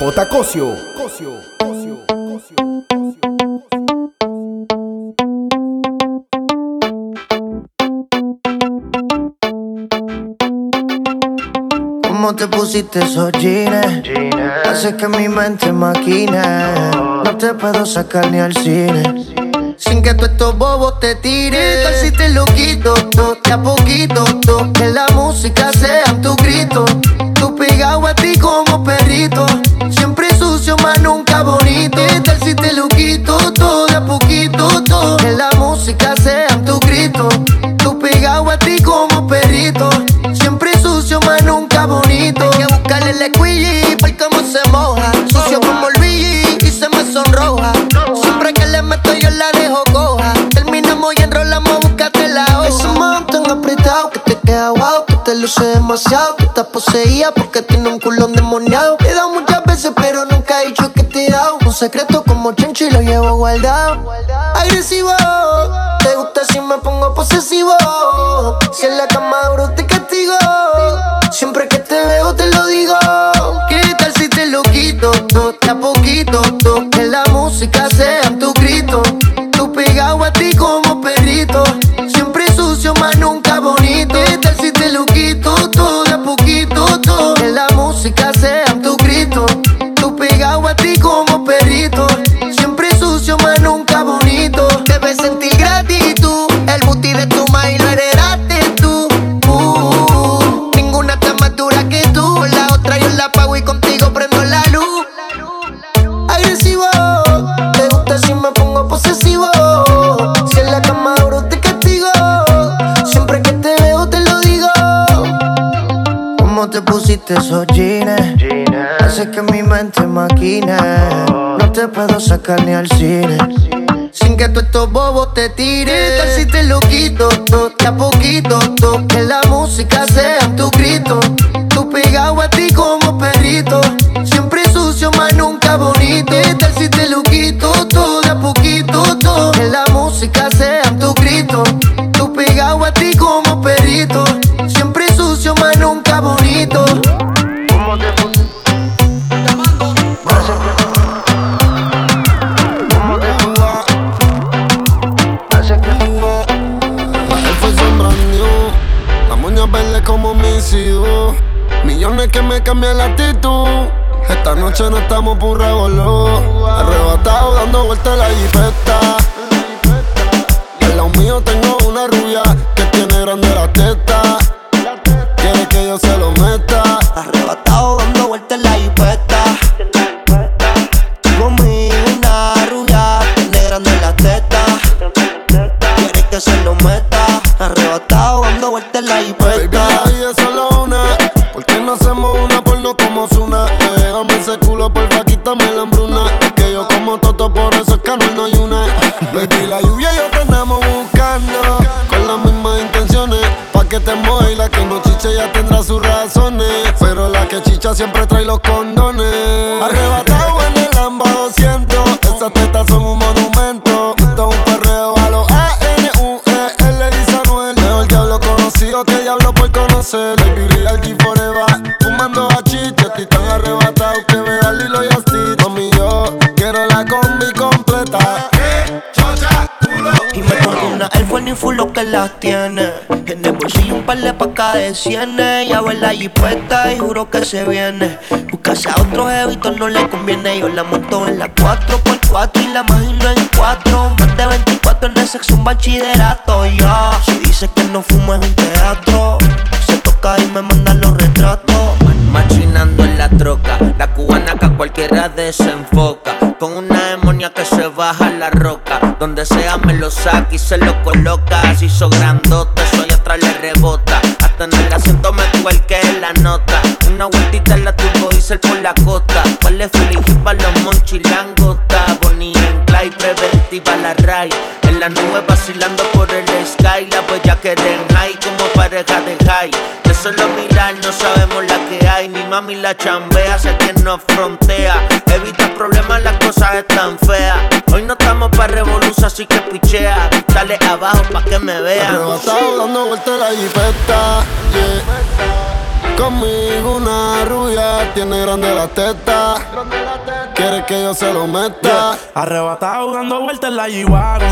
J. Cosio. Cosio. Cosio. Cosio. ¿Cómo te pusiste esos jeans? Hace que mi mente maquine. No te puedo sacar ni al cine. Sin que tú estos bobos te tires. Tal si te lo quito, to, de a poquito, to, Que la música sea tu grito. Pegado a ti como perrito. Siempre sucio, más nunca bonito. Tal si te lo quito, todo a poquito, to, Que la música sea luce demasiado. Que estás poseída porque tiene un culón demoniado. He dado muchas veces, pero nunca he dicho que te he dado. Un secreto como chencho y lo llevo guardado. Agresivo, te gusta si me pongo posesivo. Si en la esos jeans? Hace que mi mente maquine. No te puedo sacar ni al cine. Sin que tú estos bobos te tires. Tal si te lo quito, to, de a poquito, to, que la música sea tu grito. Tú pegado a ti como perrito. Siempre sucio, más nunca bonito. Tal si te lo quito, todo de a poquito, to, que la música sea tu grito. Millones que me cambian la actitud. Esta noche no estamos por revolú. Arrebatado dando vueltas la jipeta. Al lado mío tengo una rubia que tiene grande la teta. Quiere que yo se lo meta. Arrebatado siempre trae los condones. De cienes. Ya ve la jipeta y juro que se viene. Buscarse a otro jevito no le conviene. Yo la monto en la 4x4 y la imagino en 4. Más de 24 en el sexo, un bachillerato. Ya, si dice que no fumo es un teatro. Se toca y me manda los retratos. Machinando en la troca, la cubana que a cualquiera desenfoca. Con una demonia que se baja la roca. Donde sea me lo saca y se lo coloca. Así hizo grandote, soy atrás le rebota. En asiento me cuelque la nota. Una vueltita en la turbo diesel por la costa. ¿Cuál es feeling para los monchilangota? Bonnie en Clyde, preventiva la ray. En la nube vacilando por el sky. La huella que den high como pareja de high. De solo mirar no sabemos la que hay. Mi mami la chambea, sé que nos frontea. Evita problemas, las cosas están feas. Hoy no estamos para revolución, así que pichea. Dale abajo pa' que me vean. Arrebatado dando vueltas la jipeta. Conmigo una rubia tiene grande la teta. Quiere que yo se lo meta. Arrebatado dando vueltas en la g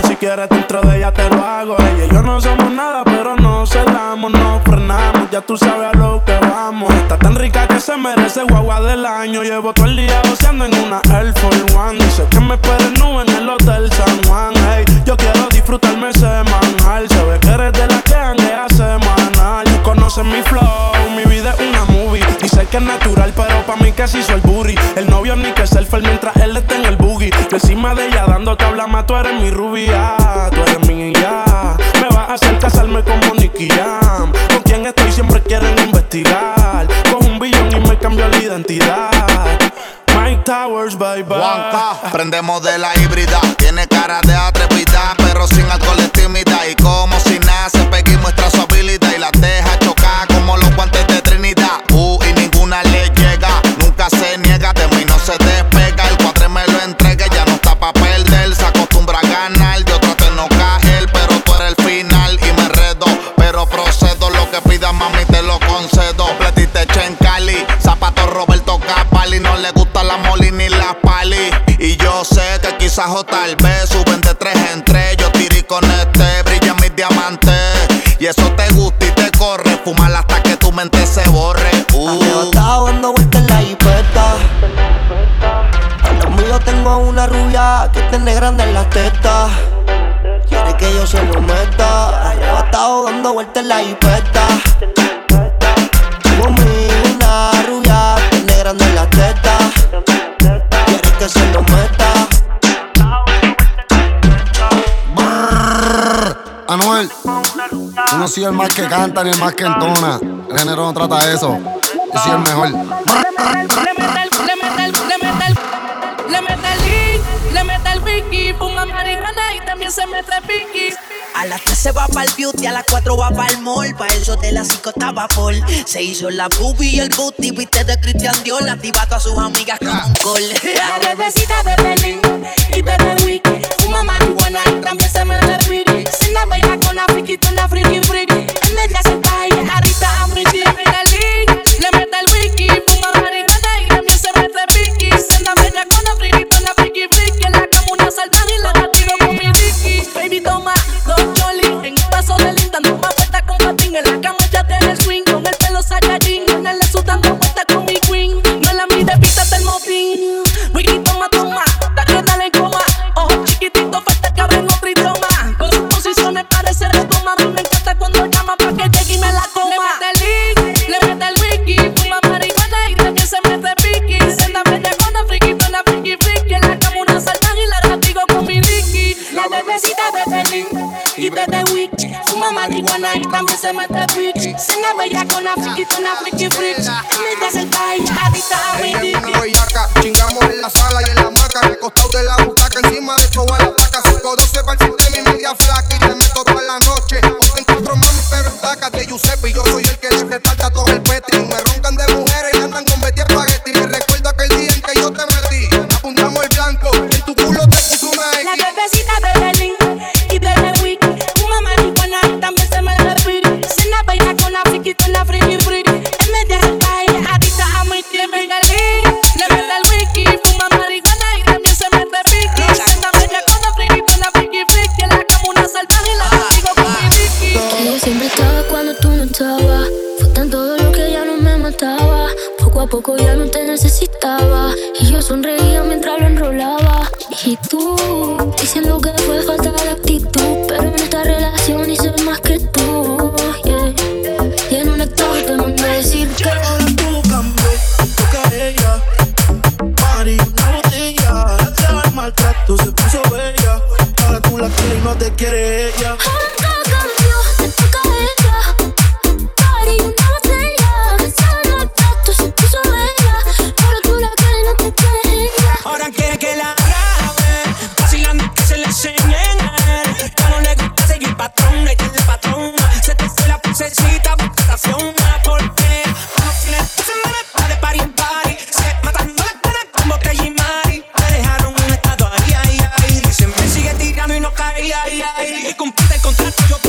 Si quieres dentro de ella te lo hago. Ella y yo no somos nada, pero no cedamos, no frenamos. Ya tú sabes a lo que vamos. Está tan rica que se merece guagua del año. Llevo todo el día goceando en una Air Force One. Dice que me esperen nube en el Hotel San Juan. Hey, yo quiero disfrutarme semanal. Se ve que eres de la que andea semanal. Tú conoces mi flow, mi vida es una movie. Dice que es natural, pero pa' mí casi soy el booty. El novio ni que selfie mientras él está en el boogie. Yo encima de ella dando tabla más, tú eres mi rubia, tú eres mi ya. Me vas a hacer casarme como Nicky Jam. Con quien estoy siempre quieren investigar. Con un billón y me cambió la identidad. Mike Towers, bye bye. prendemos de la híbrida. Tiene cara de atrevida, pero sin alcohol Y como si nace, Peggy muestra sé que quizás o tal vez soy el más que canta ni el más que entona. El género no trata eso. Yo soy el mejor. Le mete el link, le mete el wiki, fuma marihuana y también se mete piqui. A las 3 se va para el beauty, a las 4 va para el mall. Pa' eso de las 5 estaba full. Se hizo la boobie y el booty, viste de Christian Dior. Activa a sus amigas con un call. La bebecita de Berlín y bebe wiki. Fuma marihuana también se mete piqui. Se la baila con la friki, con la friki friki. En media se cae, arriba a mi marihuana y también se mete piqui. Se la bella con la con la friki friki. En medio se cae, adicta a mi una bellaca, chingamos en la sala y en la maca, recostado de la butaca, encima de poco ya no te necesitaba. Y yo sonreía mientras lo enrolaba. Y tú, diciendo que fue falta Yo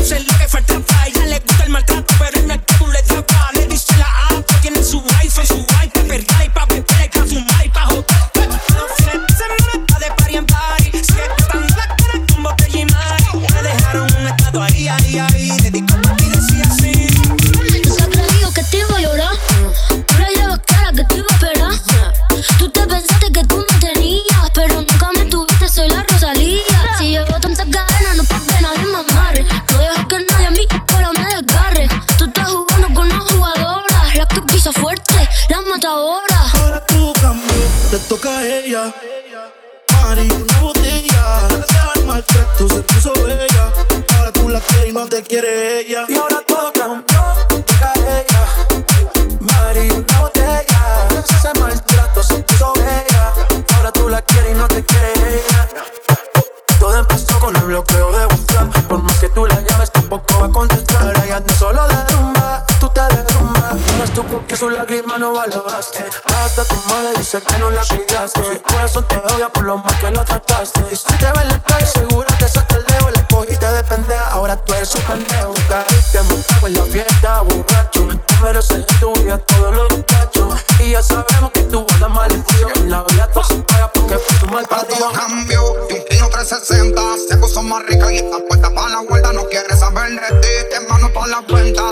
su lágrima no valoraste. Hasta tu madre dice que no la cuidaste. Su corazón te odia por lo mal que lo trataste. Y si te ve en la calle, seguro te saca el dedo. Le cogiste de pendeja, ahora tú eres su pendejo. Caíste montado en la fiesta, borracho. Tú mereces tu vida todos los muchachos. Y ya sabemos que tú la maldición. La vida todo se paga porque fue tu mal Pero todo parido. cambió de un tino 360 Se puso más rica y está puesta para la vuelta No quiere saber de ti, te mano para la cuenta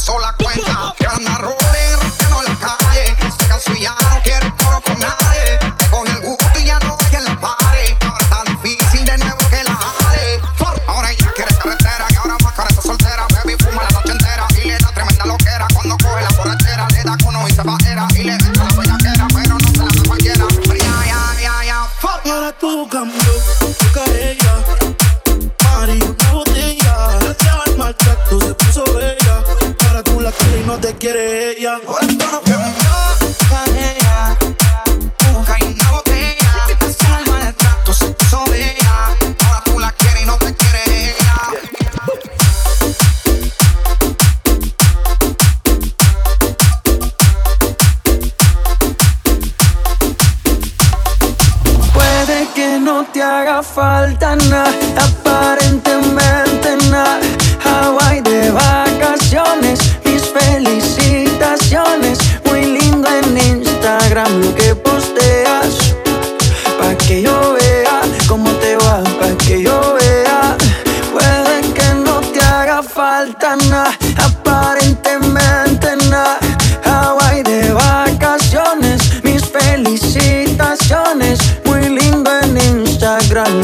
pasó la cuenta anda quiere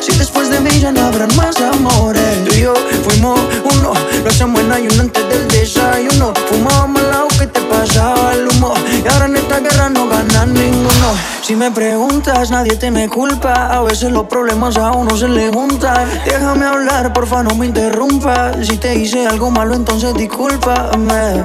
Si después de mí ya no habrán más amores. Tú y yo fuimos uno. Lo hacemos en ayuno antes del desayuno. Fumábamos el agua que te pasaba el humo. Y ahora en esta guerra no gana ninguno. Si me preguntas, nadie te me culpa. A veces los problemas a uno se le juntan. Déjame hablar, porfa, no me interrumpas. Si te hice algo malo, entonces discúlpame.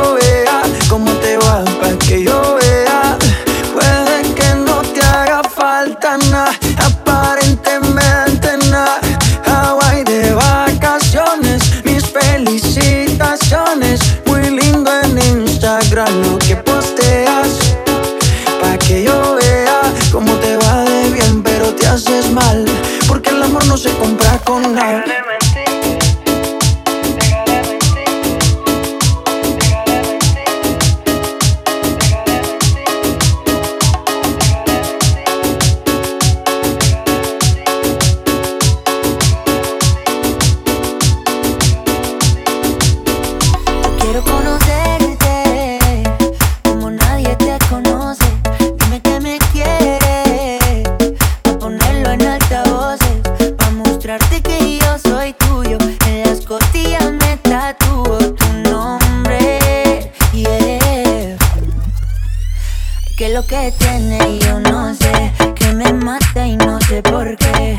que tiene yo no sé, que me mata y no sé por qué.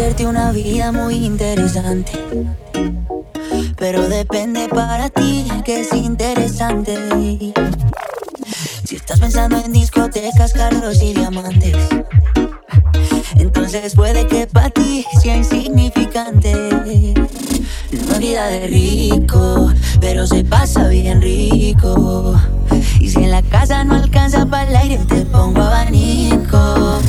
Ofrecerte una vida muy interesante. Pero depende para ti que es interesante. Si estás pensando en discotecas, carros y diamantes, entonces puede que para ti sea insignificante. Una vida de rico, pero se pasa bien rico. Y si en la casa no alcanza para el aire, te pongo abanico.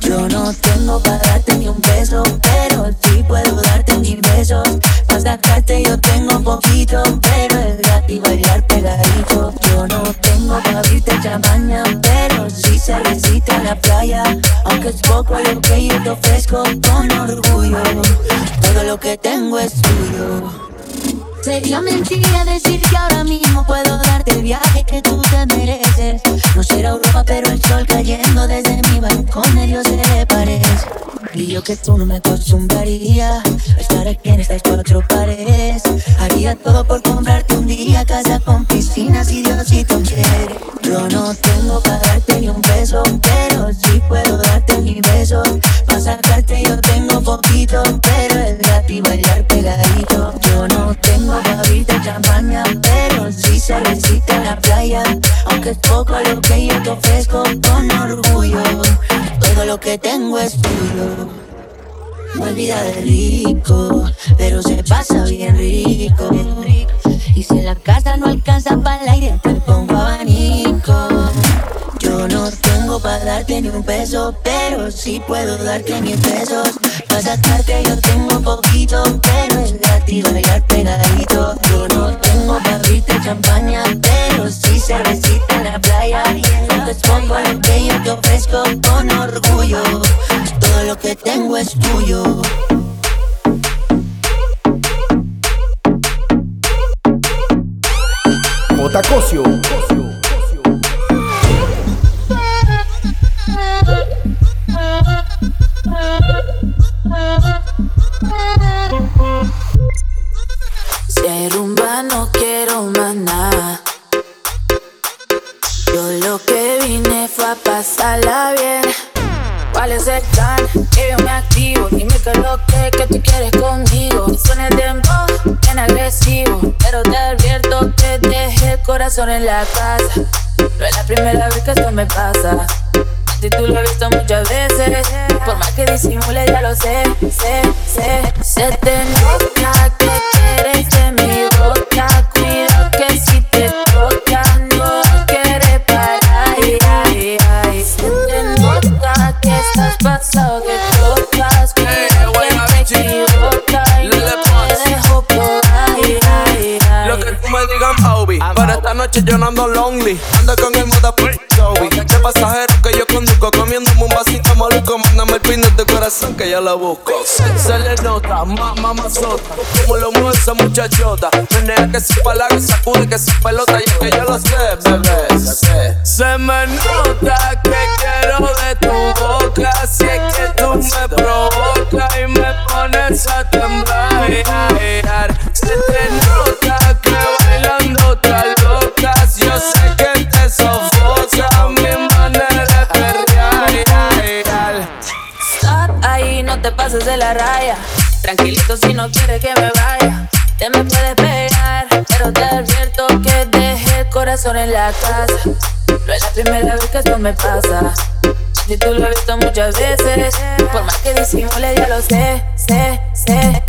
Yo no tengo para darte ni un peso, pero sí puedo darte mil besos. Para sacarte yo tengo poquito, pero es gratis bailar pegadito. Yo no tengo para abrirte champaña, pero sí cervecita en la playa. Aunque es poco lo que yo te ofrezco con orgullo. Todo lo que tengo es tuyo. Sería mentira decir que ahora mismo puedo darte el viaje que tú te mereces. No será Europa, pero el sol cayendo desde mi balcón a Dios se le parece. Y yo que tú no me acostumbraría a estar aquí en estas cuatro paredes. Haría todo por comprarte un día casa con piscina si Diosito quiere. Yo no tengo para darte ni un beso, pero sí puedo darte mis besos. Para sacarte yo tengo poquito, pero es gratis bailar pegadito. Abrirte champaña, pero sí cervecita en la playa. Aunque es poco lo que yo te ofrezco con orgullo. Todo lo que tengo es tuyo. No olvida de rico, pero se pasa bien rico. Y si en la casa no alcanza para el aire, te pongo abanico. No tengo para darte ni un peso, pero sí puedo darte mil pesos. Para sacarte yo tengo poquito, pero es gratis bailar pegadito. Yo no tengo para abrirte champaña, pero sí cervecita en la playa. Aunque es poco lo que yo te ofrezco con orgullo. Todo lo que tengo es tuyo. Otacosio. Me pasa. A ti tú lo he visto muchas veces. Por más que disimule, ya lo sé, sé, sé. Se te nota que quieres de mi boca. Cuida que si te toca, no quieres parar. Ay, ay, ay. Se te nota que estás pasado de tocas. Cuida que te equivocas y no te dejo por ahí, ay, ay. Lo que tú me digas, Obi. Pero esta noche yo no ando lonely. Ando con el moda maluco. Mándame el pin de tu corazón que ya la busco. Se, le nota, ma, mamazota. Como lo mueve muchachota. Menea que se palabra sacude que se pelota. Y es que yo lo sé, bebé. Se me nota que quiero de tu boca. Si es que tú me provocas y me pones a temblar. Se pases de la raya. Tranquilito si no quieres que me vaya. Te me puedes pegar, pero te advierto que dejé el corazón en la casa. No es la primera vez que esto me pasa. Si tú lo has visto muchas veces, por más que disimule ya lo sé, sé, sé.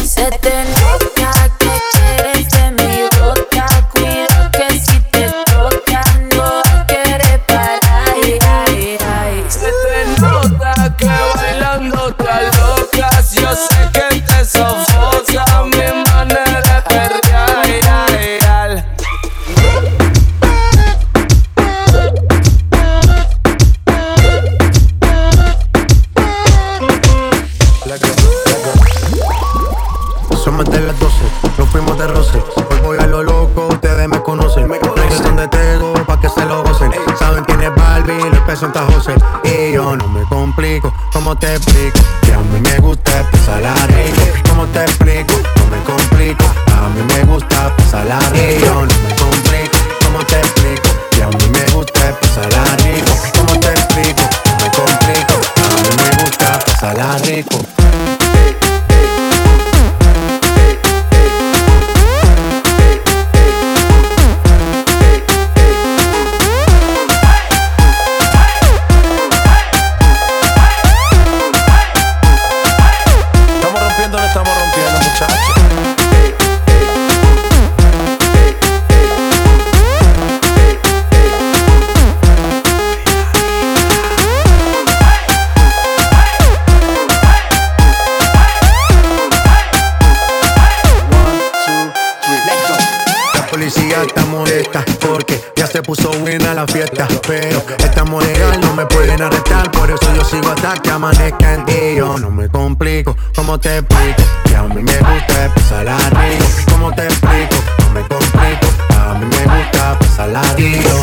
Ojalá reco fiestas, pero estamos legal, no me pueden arrestar. Por eso yo sigo hasta que amanezca en ti. Yo no me complico, ¿cómo te explico? Que a mí me gusta pasarla rico. ¿Cómo te explico? No me complico, a mí me gusta pasarla rico.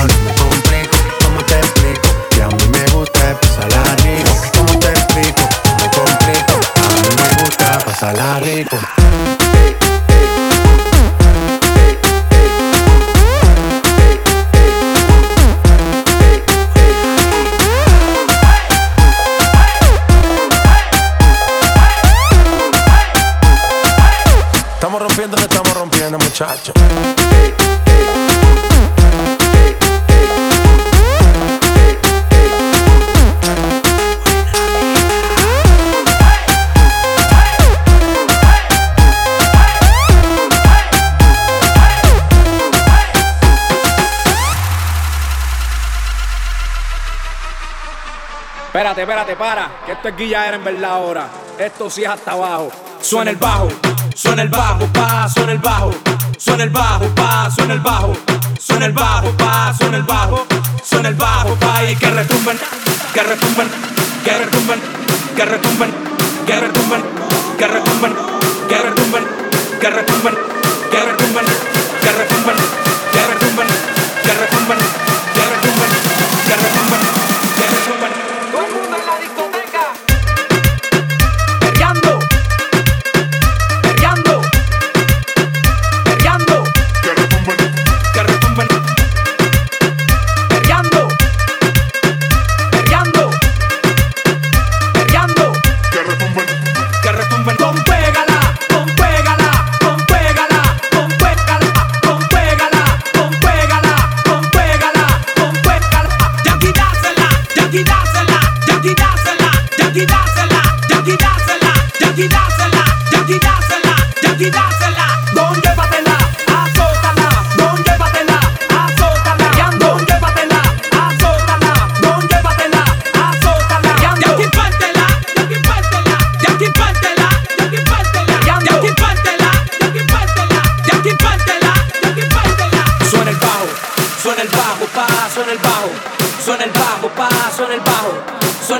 Esto es en verdad ahora. Esto sí es hasta abajo. Suena el bajo, suena el bajo, pa, suena el bajo. Suena el bajo, pa, suena el bajo. Suena el bajo, pa, suena el bajo. Suena el bajo, pa, y que retumben, que retumben, que retumben, que retumben.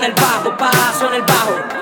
en el bajo, paso en el bajo.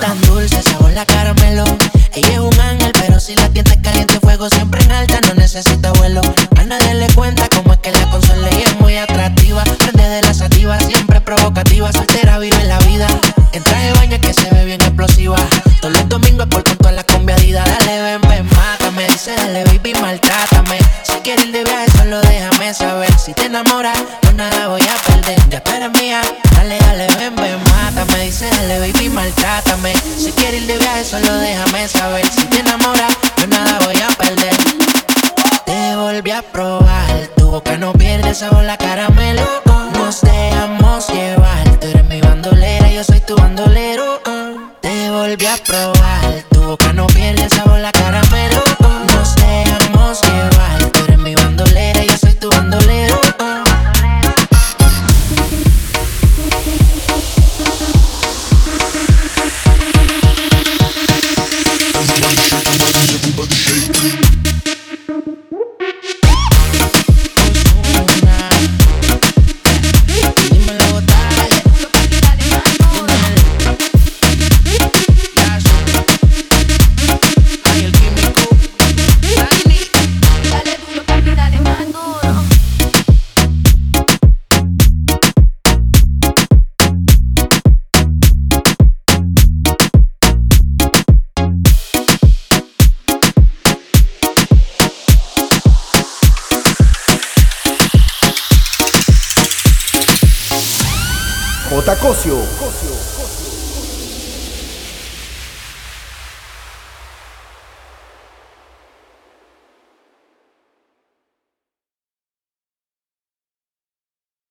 tan dulce, sabor la cara